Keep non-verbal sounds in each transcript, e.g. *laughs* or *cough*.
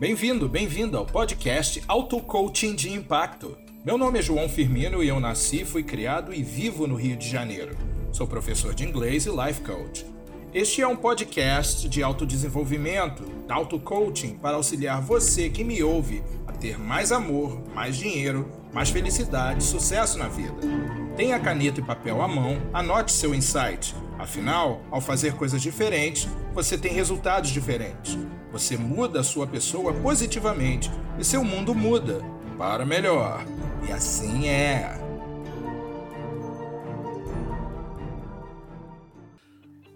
Bem-vindo, bem-vindo ao podcast Auto Coaching de Impacto. Meu nome é João Firmino e eu nasci, fui criado e vivo no Rio de Janeiro. Sou professor de inglês e life coach. Este é um podcast de autodesenvolvimento, auto coaching para auxiliar você que me ouve a ter mais amor, mais dinheiro, mais felicidade e sucesso na vida. Tenha caneta e papel à mão, anote seu insight. Afinal, ao fazer coisas diferentes, você tem resultados diferentes. Você muda a sua pessoa positivamente e seu mundo muda para melhor. E assim é.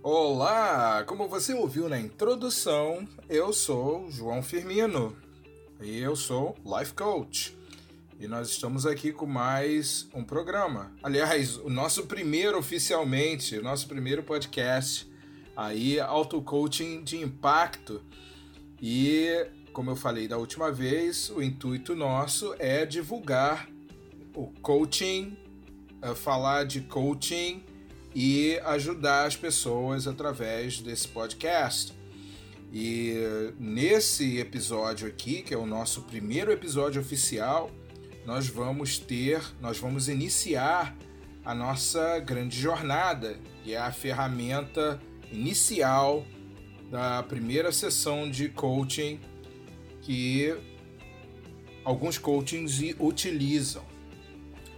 Olá! Como você ouviu na introdução, eu sou João Firmino e eu sou Life Coach. E nós estamos aqui com mais um programa. Aliás, o nosso primeiro oficialmente, o nosso primeiro podcast aí, Auto Coaching de Impacto. E, como eu falei da última vez, o intuito nosso é divulgar o coaching, é falar de coaching e ajudar as pessoas através desse podcast. E nesse episódio aqui, que é o nosso primeiro episódio oficial, nós vamos ter, nós vamos iniciar a nossa grande jornada, que é a ferramenta inicial da primeira sessão de coaching que alguns coachings utilizam.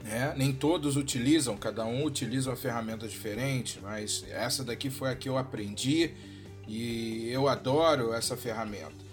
Né? Nem todos utilizam, cada um utiliza uma ferramenta diferente, mas essa daqui foi a que eu aprendi e eu adoro essa ferramenta.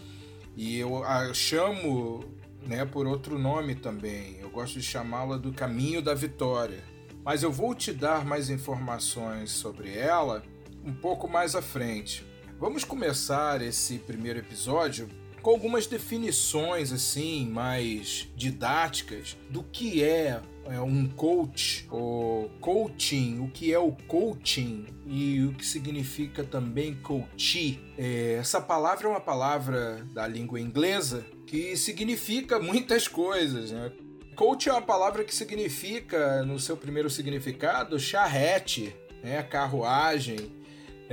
E eu a chamo né, por outro nome também, eu gosto de chamá-la do Caminho da Vitória. Mas eu vou te dar mais informações sobre ela um pouco mais à frente. Vamos começar esse primeiro episódio com algumas definições assim mais didáticas do que é, é um coach, o coaching, o que é o coaching e o que significa também coachee. É, essa palavra é uma palavra da língua inglesa que significa muitas coisas, né? Coach é uma palavra que significa, no seu primeiro significado, charrete, né? carruagem,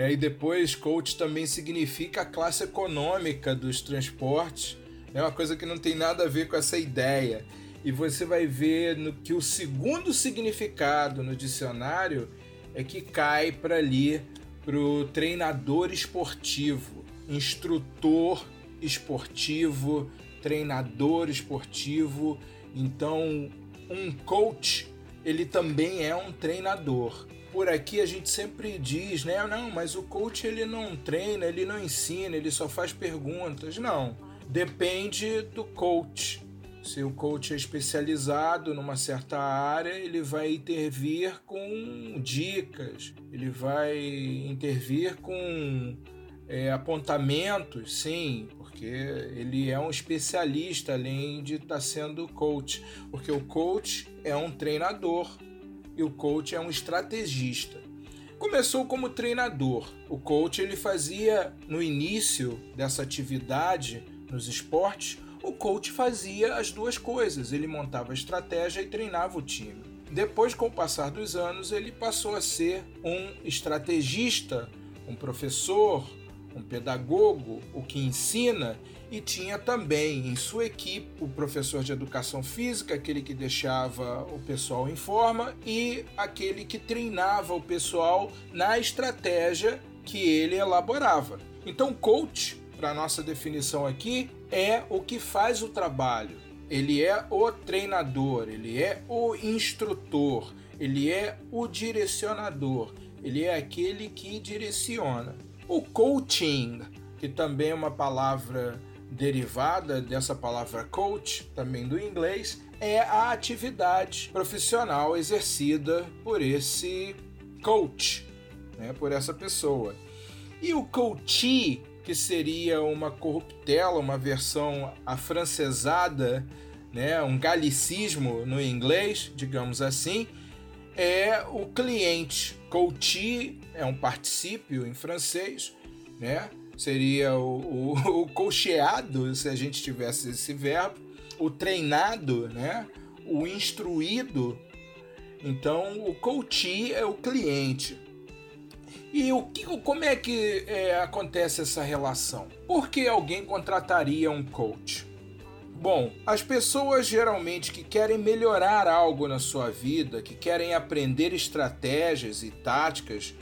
é, e depois, coach também significa a classe econômica dos transportes. É uma coisa que não tem nada a ver com essa ideia. E você vai ver no, que o segundo significado no dicionário é que cai para ali para o treinador esportivo, instrutor esportivo, treinador esportivo. Então, um coach ele também é um treinador por aqui a gente sempre diz, né? Não, mas o coach ele não treina, ele não ensina, ele só faz perguntas. Não, depende do coach. Se o coach é especializado numa certa área, ele vai intervir com dicas, ele vai intervir com é, apontamentos, sim, porque ele é um especialista além de estar tá sendo coach, porque o coach é um treinador, e o coach é um estrategista. Começou como treinador. O coach ele fazia no início dessa atividade nos esportes, o coach fazia as duas coisas. Ele montava estratégia e treinava o time. Depois, com o passar dos anos, ele passou a ser um estrategista, um professor, um pedagogo, o que ensina, e tinha também em sua equipe o professor de educação física, aquele que deixava o pessoal em forma, e aquele que treinava o pessoal na estratégia que ele elaborava. Então, coach, para nossa definição aqui, é o que faz o trabalho. Ele é o treinador, ele é o instrutor, ele é o direcionador, ele é aquele que direciona. O coaching, que também é uma palavra derivada dessa palavra coach, também do inglês, é a atividade profissional exercida por esse coach, né, por essa pessoa. E o coachee, que seria uma corruptela, uma versão afrancesada, né, um galicismo no inglês, digamos assim, é o cliente. Coachee é um particípio em francês, né? Seria o, o, *laughs* o cocheado, se a gente tivesse esse verbo, o treinado, né? O instruído. Então, o coachee é o cliente. E o que, como é que é, acontece essa relação? Por que alguém contrataria um coach? Bom, as pessoas geralmente que querem melhorar algo na sua vida, que querem aprender estratégias e táticas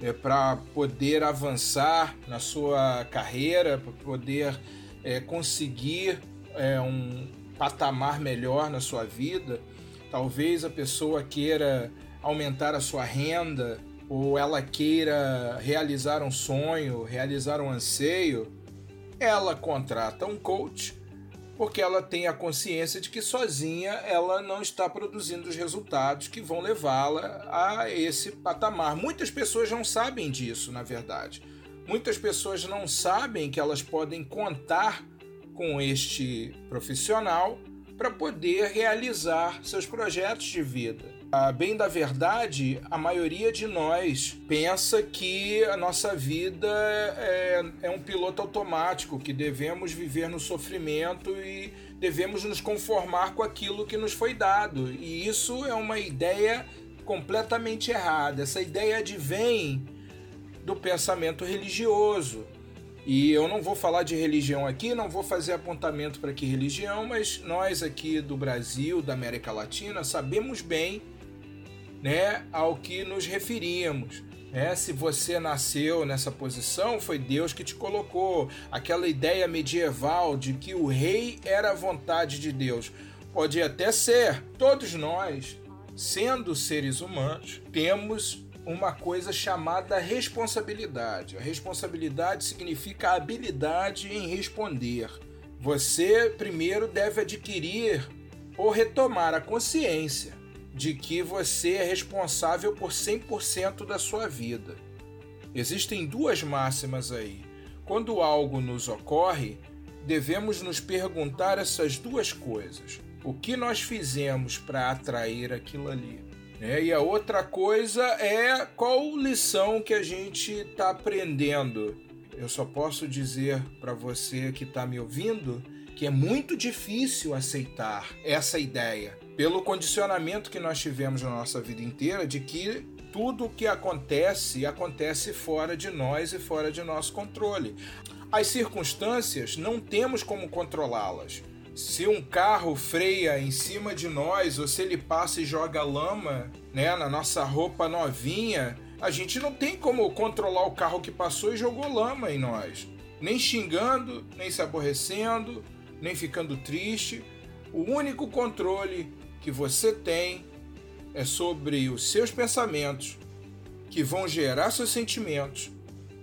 é, para poder avançar na sua carreira, para poder é, conseguir é, um patamar melhor na sua vida. Talvez a pessoa queira aumentar a sua renda ou ela queira realizar um sonho, realizar um anseio. Ela contrata um coach porque ela tem a consciência de que sozinha ela não está produzindo os resultados que vão levá-la a esse patamar. Muitas pessoas não sabem disso, na verdade. Muitas pessoas não sabem que elas podem contar com este profissional para poder realizar seus projetos de vida. A bem da verdade, a maioria de nós pensa que a nossa vida é, é um piloto automático, que devemos viver no sofrimento e devemos nos conformar com aquilo que nos foi dado. E isso é uma ideia completamente errada. Essa ideia advém do pensamento religioso. E eu não vou falar de religião aqui, não vou fazer apontamento para que religião, mas nós aqui do Brasil, da América Latina, sabemos bem né, ao que nos referíamos. É, se você nasceu nessa posição, foi Deus que te colocou. Aquela ideia medieval de que o rei era a vontade de Deus. Pode até ser. Todos nós, sendo seres humanos, temos uma coisa chamada responsabilidade. A responsabilidade significa habilidade em responder. Você primeiro deve adquirir ou retomar a consciência de que você é responsável por 100% da sua vida. Existem duas máximas aí. Quando algo nos ocorre, devemos nos perguntar essas duas coisas. O que nós fizemos para atrair aquilo ali? É, e a outra coisa é qual lição que a gente está aprendendo. Eu só posso dizer para você que está me ouvindo que é muito difícil aceitar essa ideia pelo condicionamento que nós tivemos na nossa vida inteira de que tudo o que acontece acontece fora de nós e fora de nosso controle. As circunstâncias não temos como controlá-las. Se um carro freia em cima de nós ou se ele passa e joga lama né, na nossa roupa novinha, a gente não tem como controlar o carro que passou e jogou lama em nós. Nem xingando, nem se aborrecendo, nem ficando triste. O único controle que você tem é sobre os seus pensamentos, que vão gerar seus sentimentos,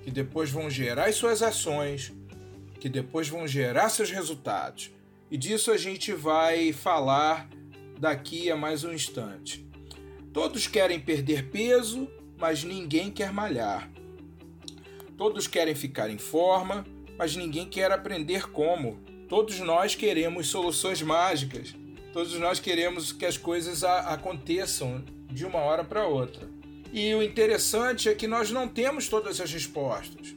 que depois vão gerar as suas ações, que depois vão gerar seus resultados. E disso a gente vai falar daqui a mais um instante. Todos querem perder peso, mas ninguém quer malhar. Todos querem ficar em forma, mas ninguém quer aprender como. Todos nós queremos soluções mágicas, Todos nós queremos que as coisas aconteçam de uma hora para outra. E o interessante é que nós não temos todas as respostas.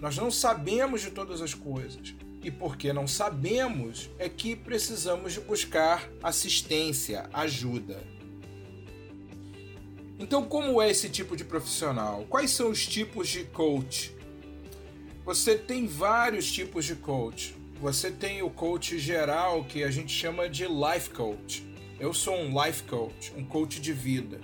Nós não sabemos de todas as coisas. E porque não sabemos é que precisamos de buscar assistência, ajuda. Então, como é esse tipo de profissional? Quais são os tipos de coach? Você tem vários tipos de coach. Você tem o coach geral que a gente chama de life coach. Eu sou um life coach, um coach de vida.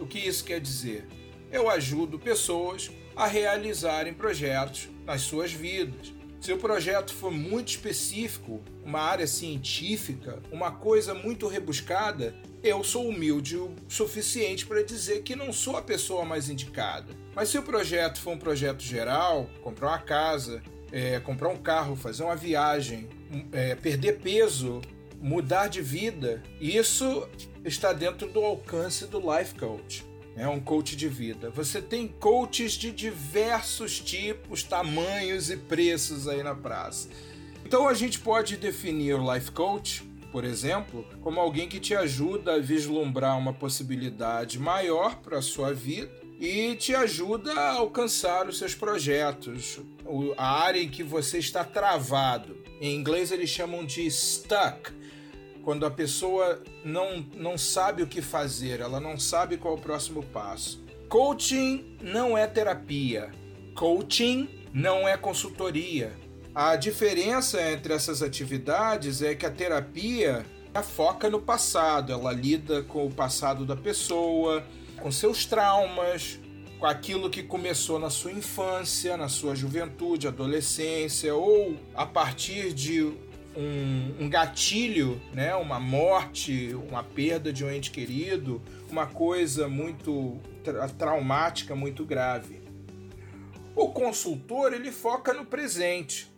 O que isso quer dizer? Eu ajudo pessoas a realizarem projetos nas suas vidas. Se o projeto for muito específico, uma área científica, uma coisa muito rebuscada, eu sou humilde o suficiente para dizer que não sou a pessoa mais indicada. Mas se o projeto for um projeto geral, comprar uma casa, é, comprar um carro, fazer uma viagem, é, perder peso, mudar de vida, isso está dentro do alcance do Life Coach. É um coach de vida. Você tem coaches de diversos tipos, tamanhos e preços aí na praça. Então a gente pode definir o Life Coach, por exemplo, como alguém que te ajuda a vislumbrar uma possibilidade maior para a sua vida e te ajuda a alcançar os seus projetos, a área em que você está travado. Em inglês eles chamam de stuck, quando a pessoa não, não sabe o que fazer, ela não sabe qual é o próximo passo. Coaching não é terapia. Coaching não é consultoria. A diferença entre essas atividades é que a terapia foca no passado, ela lida com o passado da pessoa, com seus traumas, com aquilo que começou na sua infância, na sua juventude, adolescência, ou a partir de um, um, gatilho, né, uma morte, uma perda de um ente querido, uma coisa muito tra traumática, muito grave. O consultor ele foca no presente.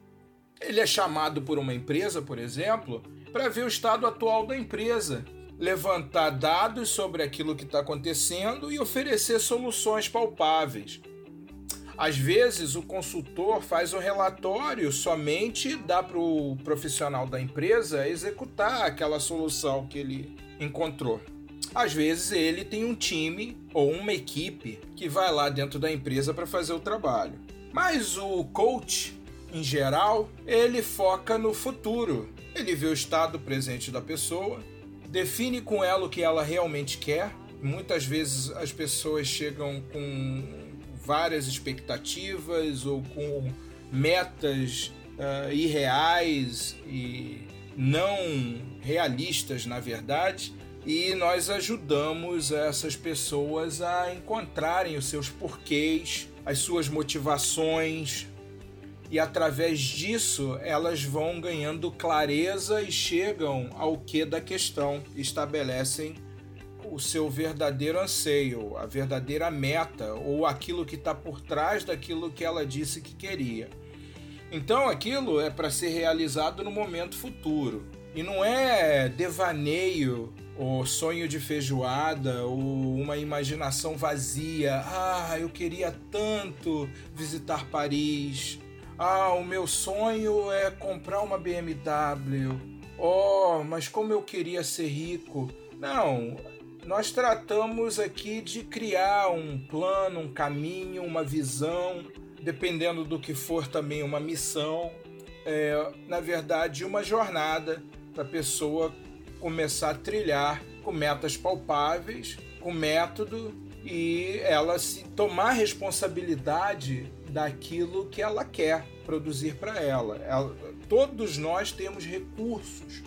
Ele é chamado por uma empresa, por exemplo, para ver o estado atual da empresa, levantar dados sobre aquilo que está acontecendo e oferecer soluções palpáveis. Às vezes, o consultor faz um relatório somente dá para o profissional da empresa executar aquela solução que ele encontrou. Às vezes, ele tem um time ou uma equipe que vai lá dentro da empresa para fazer o trabalho. Mas o coach, em geral, ele foca no futuro. Ele vê o estado presente da pessoa, define com ela o que ela realmente quer. Muitas vezes as pessoas chegam com várias expectativas ou com metas uh, irreais e não realistas, na verdade, e nós ajudamos essas pessoas a encontrarem os seus porquês, as suas motivações, e através disso elas vão ganhando clareza e chegam ao que da questão, estabelecem o seu verdadeiro anseio, a verdadeira meta ou aquilo que está por trás daquilo que ela disse que queria. Então aquilo é para ser realizado no momento futuro e não é devaneio ou sonho de feijoada ou uma imaginação vazia. Ah, eu queria tanto visitar Paris. Ah, o meu sonho é comprar uma BMW. Oh, mas como eu queria ser rico. Não, nós tratamos aqui de criar um plano, um caminho, uma visão, dependendo do que for também uma missão, é, na verdade, uma jornada para a pessoa começar a trilhar com metas palpáveis, com método e ela se tomar responsabilidade daquilo que ela quer produzir para ela. ela. Todos nós temos recursos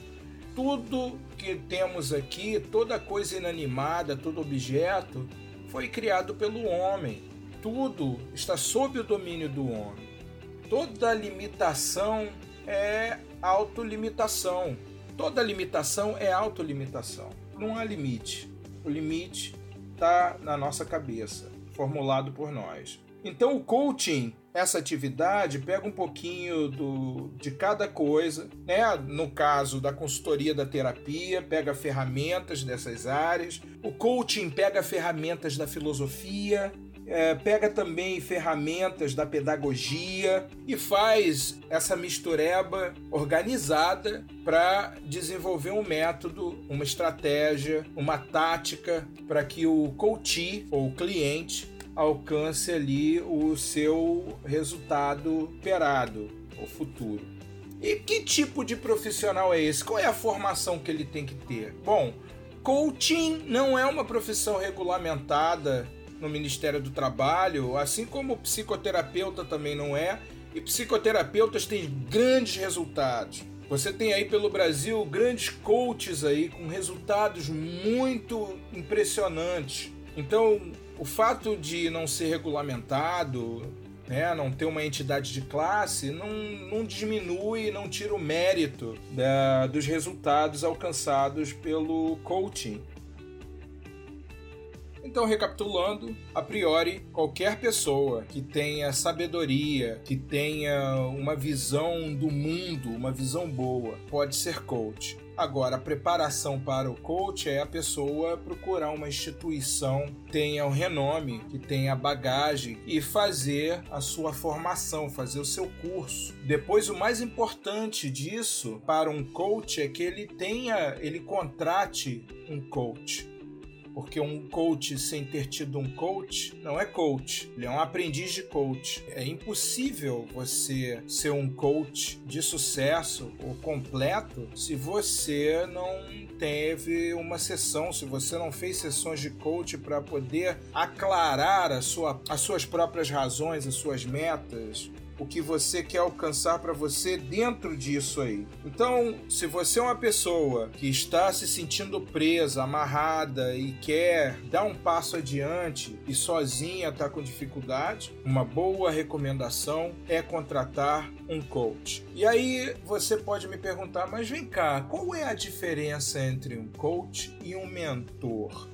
tudo que temos aqui, toda coisa inanimada, todo objeto, foi criado pelo homem. Tudo está sob o domínio do homem. Toda limitação é autolimitação. Toda limitação é autolimitação. Não há limite. O limite está na nossa cabeça, formulado por nós. Então o coaching essa atividade pega um pouquinho do, de cada coisa, né? No caso da consultoria da terapia, pega ferramentas dessas áreas. O coaching pega ferramentas da filosofia, é, pega também ferramentas da pedagogia e faz essa mistureba organizada para desenvolver um método, uma estratégia, uma tática para que o coach ou cliente alcance ali o seu resultado esperado, o futuro. E que tipo de profissional é esse? Qual é a formação que ele tem que ter? Bom, coaching não é uma profissão regulamentada no Ministério do Trabalho, assim como psicoterapeuta também não é, e psicoterapeutas têm grandes resultados. Você tem aí pelo Brasil grandes coaches aí com resultados muito impressionantes. Então, o fato de não ser regulamentado, né, não ter uma entidade de classe, não, não diminui, não tira o mérito da, dos resultados alcançados pelo coaching. Então, recapitulando, a priori, qualquer pessoa que tenha sabedoria, que tenha uma visão do mundo, uma visão boa, pode ser coach. Agora, a preparação para o coach é a pessoa procurar uma instituição que tenha o renome, que tenha bagagem e fazer a sua formação, fazer o seu curso. Depois, o mais importante disso para um coach é que ele tenha, ele contrate um coach. Porque um coach sem ter tido um coach não é coach, ele é um aprendiz de coach. É impossível você ser um coach de sucesso ou completo se você não teve uma sessão, se você não fez sessões de coach para poder aclarar a sua, as suas próprias razões, as suas metas, o que você quer alcançar para você dentro disso aí. Então, se você é uma pessoa que está se sentindo presa, amarrada e quer dar um passo adiante e sozinha está com dificuldade, uma boa recomendação é contratar um coach. E aí você pode me perguntar, mas vem cá, qual é a diferença entre um coach e um mentor?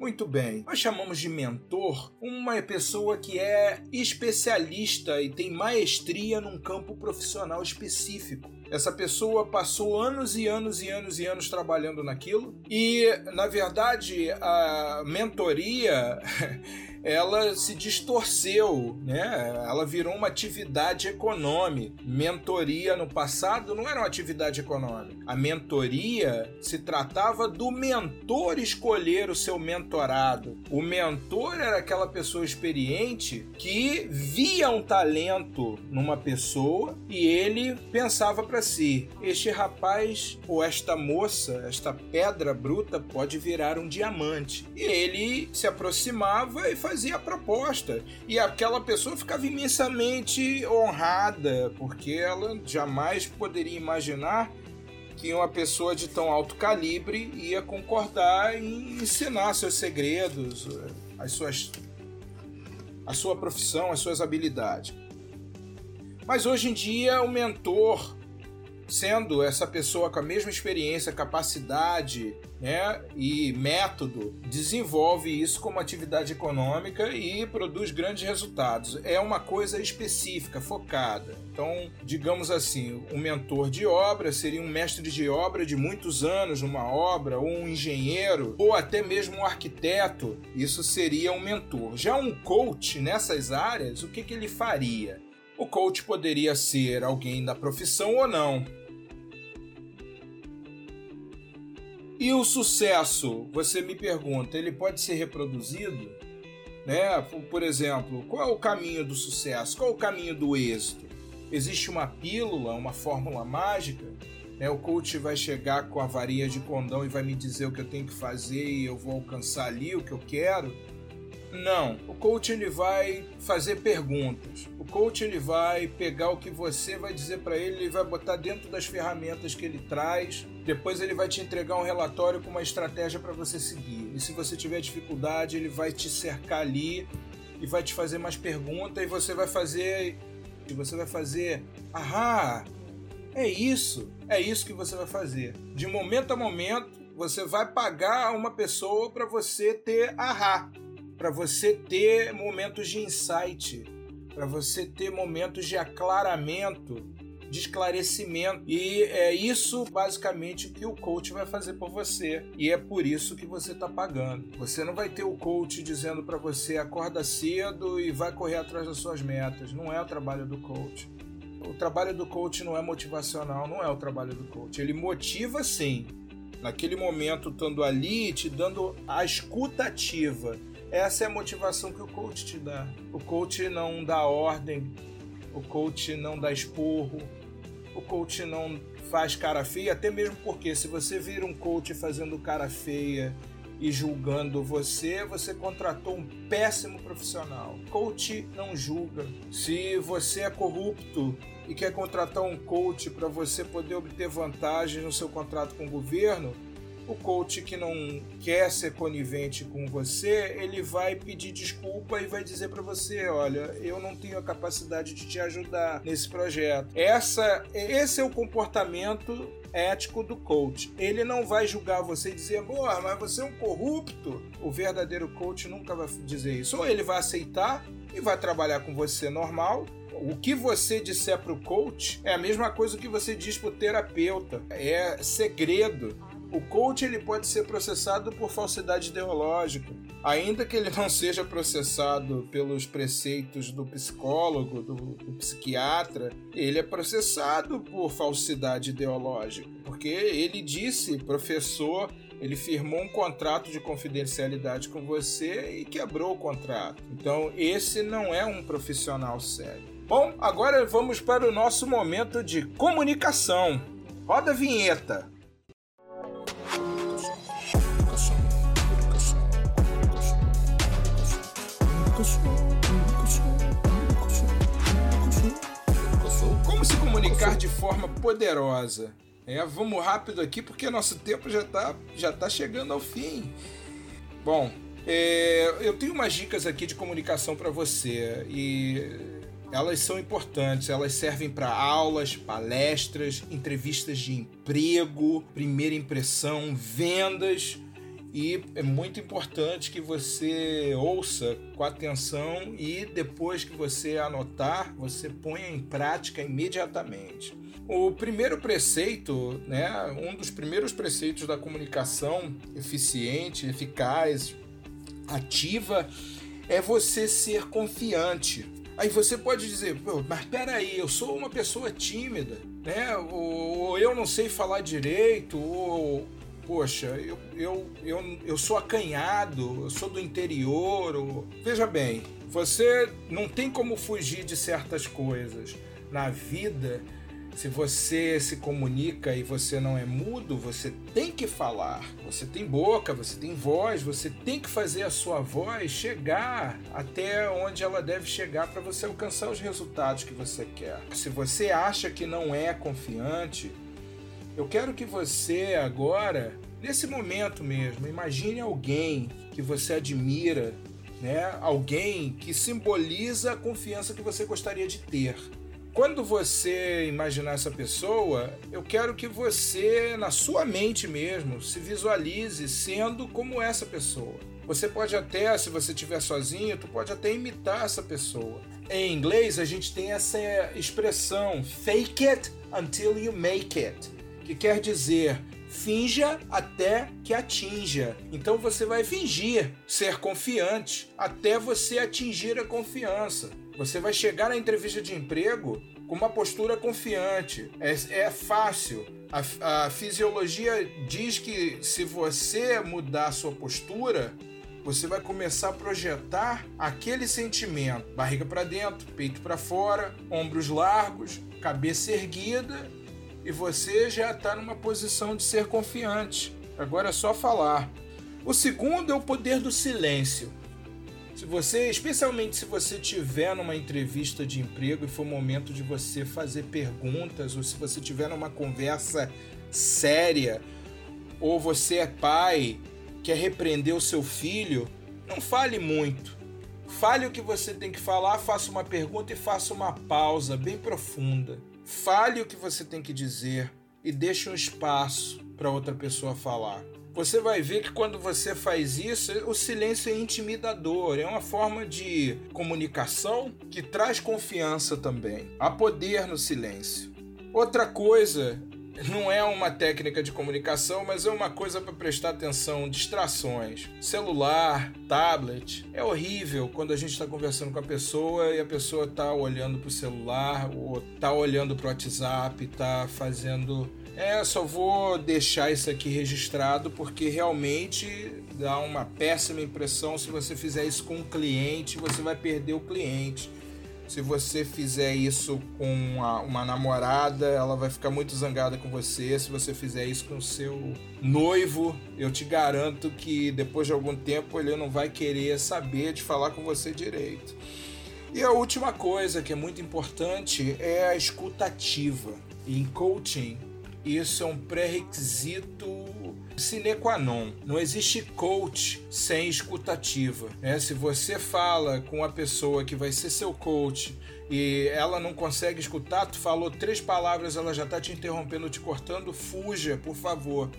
Muito bem. Nós chamamos de mentor uma pessoa que é especialista e tem maestria num campo profissional específico. Essa pessoa passou anos e anos e anos e anos trabalhando naquilo e, na verdade, a mentoria *laughs* ela se distorceu, né? Ela virou uma atividade econômica. Mentoria no passado não era uma atividade econômica. A mentoria se tratava do mentor escolher o seu mentorado. O mentor era aquela pessoa experiente que via um talento numa pessoa e ele pensava para si: este rapaz ou esta moça, esta pedra bruta pode virar um diamante. E ele se aproximava e fazia fazia a proposta. E aquela pessoa ficava imensamente honrada, porque ela jamais poderia imaginar que uma pessoa de tão alto calibre ia concordar em ensinar seus segredos, as suas, a sua profissão, as suas habilidades. Mas hoje em dia, o mentor sendo essa pessoa com a mesma experiência, capacidade né, e método, desenvolve isso como atividade econômica e produz grandes resultados. É uma coisa específica, focada. Então, digamos assim, um mentor de obra seria um mestre de obra de muitos anos numa obra, ou um engenheiro, ou até mesmo um arquiteto. Isso seria um mentor. Já um coach nessas áreas, o que, que ele faria? O coach poderia ser alguém da profissão ou não. E o sucesso, você me pergunta, ele pode ser reproduzido? Né? Por exemplo, qual é o caminho do sucesso? Qual é o caminho do êxito? Existe uma pílula, uma fórmula mágica? Né? O coach vai chegar com a varinha de condão e vai me dizer o que eu tenho que fazer e eu vou alcançar ali o que eu quero? Não, o coach ele vai fazer perguntas. O coach ele vai pegar o que você vai dizer para ele, ele vai botar dentro das ferramentas que ele traz. Depois ele vai te entregar um relatório com uma estratégia para você seguir. E se você tiver dificuldade, ele vai te cercar ali e vai te fazer mais perguntas e você vai fazer e você vai fazer, ahá, é isso, é isso que você vai fazer. De momento a momento, você vai pagar uma pessoa para você ter ahá para você ter momentos de insight, para você ter momentos de aclaramento, de esclarecimento. E é isso basicamente que o coach vai fazer por você. E é por isso que você está pagando. Você não vai ter o coach dizendo para você acorda cedo e vai correr atrás das suas metas. Não é o trabalho do coach. O trabalho do coach não é motivacional, não é o trabalho do coach. Ele motiva sim. Naquele momento, estando ali, te dando a escutativa essa é a motivação que o coach te dá. O coach não dá ordem, o coach não dá esporro, o coach não faz cara feia, até mesmo porque se você vira um coach fazendo cara feia e julgando você, você contratou um péssimo profissional. Coach não julga. Se você é corrupto e quer contratar um coach para você poder obter vantagens no seu contrato com o governo, o coach que não quer ser conivente com você, ele vai pedir desculpa e vai dizer para você, olha, eu não tenho a capacidade de te ajudar nesse projeto. Essa, esse é o comportamento ético do coach. Ele não vai julgar você e dizer, boa, mas você é um corrupto. O verdadeiro coach nunca vai dizer isso. Ou ele vai aceitar e vai trabalhar com você normal, o que você disser para o coach é a mesma coisa que você diz para o terapeuta. É segredo. O coach ele pode ser processado por falsidade ideológica, ainda que ele não seja processado pelos preceitos do psicólogo, do, do psiquiatra, ele é processado por falsidade ideológica, porque ele disse, professor Ele firmou um contrato de confidencialidade com você e quebrou o contrato. Então, esse não é um profissional sério. Bom, agora vamos para o nosso momento de comunicação. Roda a vinheta. Como se comunicar de forma poderosa? É, vamos rápido aqui porque nosso tempo já está já tá chegando ao fim. Bom, é, eu tenho umas dicas aqui de comunicação para você e elas são importantes. Elas servem para aulas, palestras, entrevistas de emprego, primeira impressão, vendas. E é muito importante que você ouça com atenção e depois que você anotar, você ponha em prática imediatamente. O primeiro preceito, né, um dos primeiros preceitos da comunicação eficiente, eficaz, ativa, é você ser confiante. Aí você pode dizer, mas peraí, eu sou uma pessoa tímida, né? Ou, eu não sei falar direito, ou poxa, eu, eu, eu, eu sou acanhado, eu sou do interior. Ou... Veja bem, você não tem como fugir de certas coisas. Na vida, se você se comunica e você não é mudo, você tem que falar. Você tem boca, você tem voz, você tem que fazer a sua voz chegar até onde ela deve chegar para você alcançar os resultados que você quer. Se você acha que não é confiante, eu quero que você agora, nesse momento mesmo, imagine alguém que você admira, né? Alguém que simboliza a confiança que você gostaria de ter. Quando você imaginar essa pessoa, eu quero que você, na sua mente mesmo, se visualize sendo como essa pessoa. Você pode até, se você estiver sozinho, tu pode até imitar essa pessoa. Em inglês, a gente tem essa expressão fake it until you make it, que quer dizer finja até que atinja. Então você vai fingir ser confiante até você atingir a confiança. Você vai chegar na entrevista de emprego com uma postura confiante. É, é fácil. A, a fisiologia diz que se você mudar sua postura, você vai começar a projetar aquele sentimento: barriga para dentro, peito para fora, ombros largos, cabeça erguida, e você já está numa posição de ser confiante. Agora é só falar. O segundo é o poder do silêncio. Se você, especialmente se você tiver numa entrevista de emprego e for momento de você fazer perguntas, ou se você tiver numa conversa séria, ou você é pai, quer repreender o seu filho, não fale muito. Fale o que você tem que falar, faça uma pergunta e faça uma pausa bem profunda. Fale o que você tem que dizer e deixe um espaço para outra pessoa falar você vai ver que quando você faz isso, o silêncio é intimidador, é uma forma de comunicação que traz confiança também. Há poder no silêncio. Outra coisa, não é uma técnica de comunicação, mas é uma coisa para prestar atenção: distrações. Celular, tablet. É horrível quando a gente está conversando com a pessoa e a pessoa está olhando para o celular, ou está olhando para o WhatsApp, está fazendo é, só vou deixar isso aqui registrado porque realmente dá uma péssima impressão se você fizer isso com um cliente, você vai perder o cliente. Se você fizer isso com uma, uma namorada, ela vai ficar muito zangada com você. Se você fizer isso com o seu noivo, eu te garanto que depois de algum tempo ele não vai querer saber de falar com você direito. E a última coisa que é muito importante é a escutativa. Em coaching, isso é um pré-requisito sine qua non. Não existe coach sem escutativa. Né? Se você fala com a pessoa que vai ser seu coach e ela não consegue escutar, tu falou três palavras, ela já está te interrompendo, te cortando, fuja, por favor.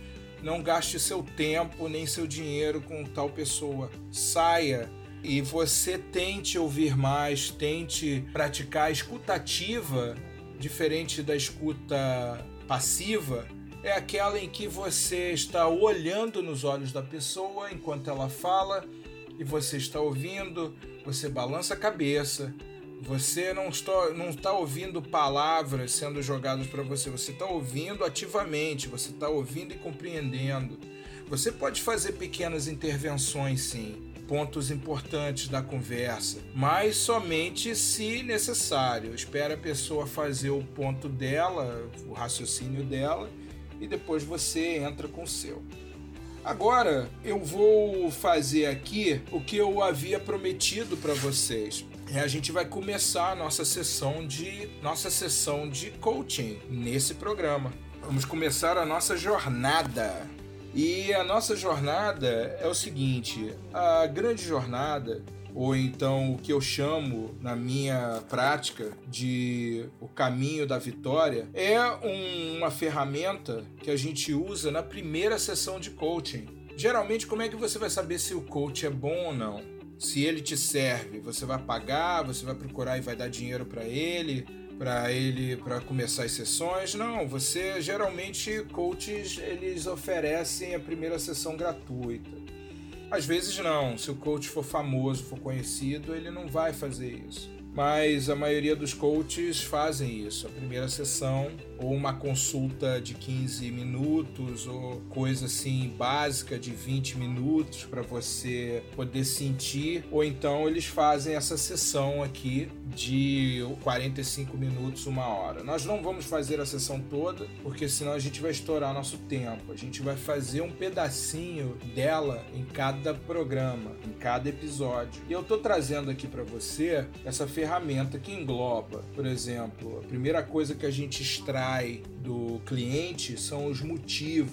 Não gaste seu tempo nem seu dinheiro com tal pessoa. Saia e você tente ouvir mais, tente praticar a escutativa, diferente da escuta passiva é aquela em que você está olhando nos olhos da pessoa enquanto ela fala e você está ouvindo, você balança a cabeça, você não está, não está ouvindo palavras sendo jogadas para você, você está ouvindo ativamente, você está ouvindo e compreendendo. Você pode fazer pequenas intervenções, sim, pontos importantes da conversa, mas somente se necessário. Espera a pessoa fazer o ponto dela, o raciocínio dela, e depois você entra com o seu. Agora eu vou fazer aqui o que eu havia prometido para vocês. É, a gente vai começar a nossa sessão de nossa sessão de coaching nesse programa. Vamos começar a nossa jornada. E a nossa jornada é o seguinte: a grande jornada ou então o que eu chamo na minha prática de o caminho da vitória, é um, uma ferramenta que a gente usa na primeira sessão de coaching. Geralmente, como é que você vai saber se o coach é bom ou não? Se ele te serve, você vai pagar, você vai procurar e vai dar dinheiro para ele, para ele para começar as sessões. Não, você geralmente coaches eles oferecem a primeira sessão gratuita. Às vezes não. Se o coach for famoso, for conhecido, ele não vai fazer isso. Mas a maioria dos coaches fazem isso. A primeira sessão ou uma consulta de 15 minutos, ou coisa assim básica de 20 minutos para você poder sentir, ou então eles fazem essa sessão aqui de 45 minutos, uma hora. Nós não vamos fazer a sessão toda, porque senão a gente vai estourar nosso tempo. A gente vai fazer um pedacinho dela em cada programa, em cada episódio. E eu estou trazendo aqui para você essa ferramenta que engloba, por exemplo, a primeira coisa que a gente extrai do cliente são os motivos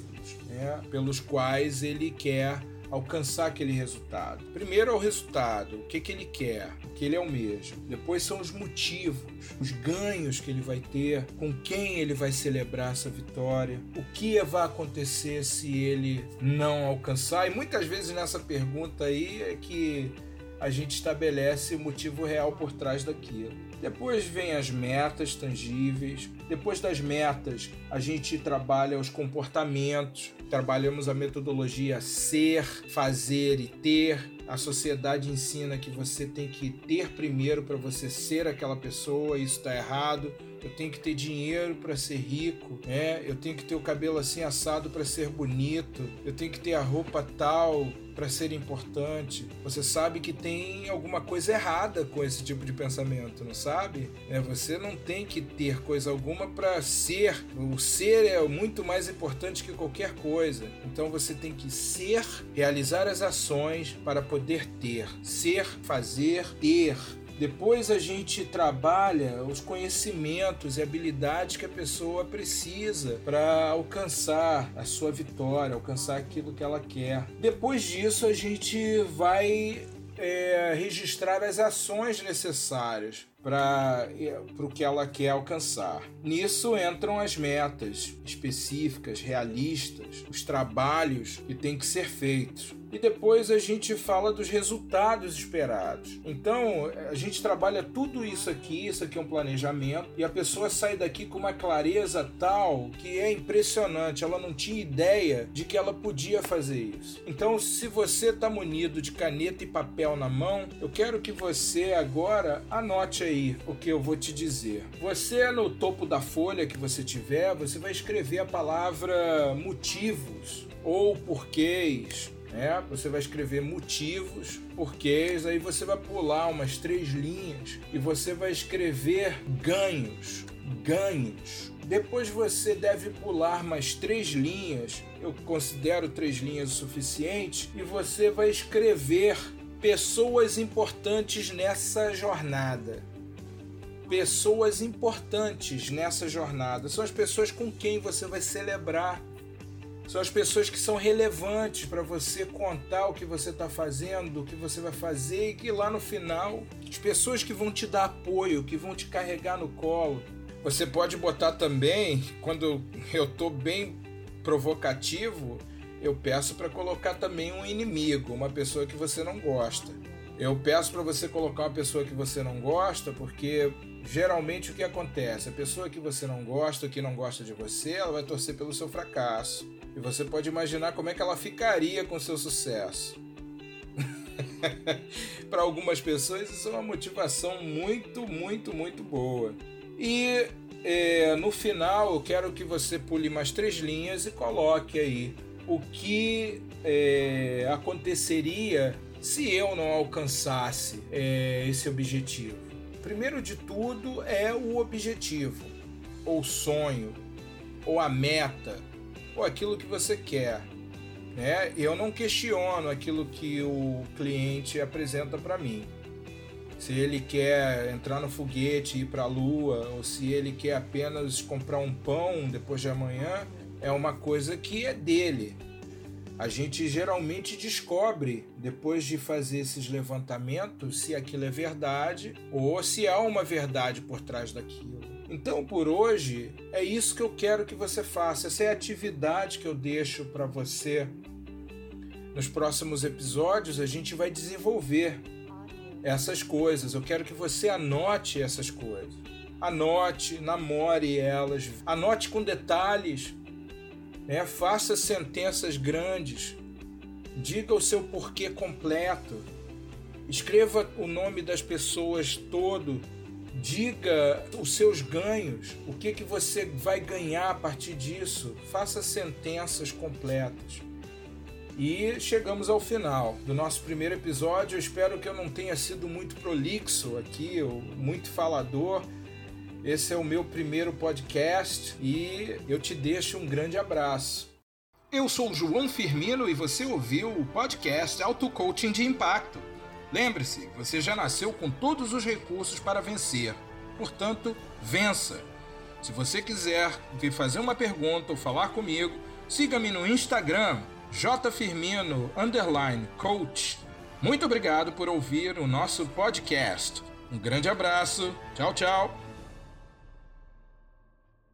né, pelos quais ele quer alcançar aquele resultado. Primeiro é o resultado, o que, que ele quer, o que ele almeja. Depois são os motivos, os ganhos que ele vai ter, com quem ele vai celebrar essa vitória, o que vai acontecer se ele não alcançar. E muitas vezes nessa pergunta aí é que a gente estabelece o motivo real por trás daquilo. Depois vem as metas tangíveis. Depois das metas, a gente trabalha os comportamentos, trabalhamos a metodologia ser, fazer e ter. A sociedade ensina que você tem que ter primeiro para você ser aquela pessoa, isso está errado eu tenho que ter dinheiro para ser rico, né? Eu tenho que ter o cabelo assim assado para ser bonito, eu tenho que ter a roupa tal para ser importante. Você sabe que tem alguma coisa errada com esse tipo de pensamento, não sabe? É, você não tem que ter coisa alguma para ser. O ser é muito mais importante que qualquer coisa. Então você tem que ser, realizar as ações para poder ter. Ser, fazer, ter. Depois a gente trabalha os conhecimentos e habilidades que a pessoa precisa para alcançar a sua vitória, alcançar aquilo que ela quer. Depois disso, a gente vai é, registrar as ações necessárias para o que ela quer alcançar. Nisso entram as metas específicas, realistas, os trabalhos que têm que ser feitos e depois a gente fala dos resultados esperados. Então, a gente trabalha tudo isso aqui, isso aqui é um planejamento, e a pessoa sai daqui com uma clareza tal que é impressionante, ela não tinha ideia de que ela podia fazer isso. Então, se você está munido de caneta e papel na mão, eu quero que você agora anote aí o que eu vou te dizer. Você, no topo da folha que você tiver, você vai escrever a palavra motivos ou porquês né? Você vai escrever motivos, porquês, aí você vai pular umas três linhas e você vai escrever ganhos, ganhos. Depois você deve pular mais três linhas, eu considero três linhas o suficiente, e você vai escrever pessoas importantes nessa jornada. Pessoas importantes nessa jornada são as pessoas com quem você vai celebrar são as pessoas que são relevantes para você contar o que você está fazendo, o que você vai fazer e que lá no final, as pessoas que vão te dar apoio, que vão te carregar no colo. Você pode botar também, quando eu estou bem provocativo, eu peço para colocar também um inimigo, uma pessoa que você não gosta. Eu peço para você colocar uma pessoa que você não gosta, porque geralmente o que acontece? A pessoa que você não gosta, que não gosta de você, ela vai torcer pelo seu fracasso. E você pode imaginar como é que ela ficaria com seu sucesso. *laughs* Para algumas pessoas, isso é uma motivação muito, muito, muito boa. E é, no final, eu quero que você pule mais três linhas e coloque aí o que é, aconteceria se eu não alcançasse é, esse objetivo. Primeiro de tudo é o objetivo, ou sonho, ou a meta, ou aquilo que você quer. Né? Eu não questiono aquilo que o cliente apresenta para mim. Se ele quer entrar no foguete e ir para a lua, ou se ele quer apenas comprar um pão depois de amanhã, é uma coisa que é dele. A gente geralmente descobre, depois de fazer esses levantamentos, se aquilo é verdade ou se há uma verdade por trás daquilo. Então, por hoje, é isso que eu quero que você faça. Essa é a atividade que eu deixo para você. Nos próximos episódios, a gente vai desenvolver essas coisas. Eu quero que você anote essas coisas. Anote, namore elas, anote com detalhes, né? faça sentenças grandes, diga o seu porquê completo, escreva o nome das pessoas todo diga os seus ganhos, o que, que você vai ganhar a partir disso. Faça sentenças completas. E chegamos ao final do nosso primeiro episódio. Eu espero que eu não tenha sido muito prolixo aqui, muito falador. Esse é o meu primeiro podcast e eu te deixo um grande abraço. Eu sou João Firmino e você ouviu o podcast Auto Coaching de Impacto. Lembre-se, você já nasceu com todos os recursos para vencer. Portanto, vença. Se você quiser vir fazer uma pergunta ou falar comigo, siga-me no Instagram, jfirmino coach. Muito obrigado por ouvir o nosso podcast. Um grande abraço. Tchau, tchau.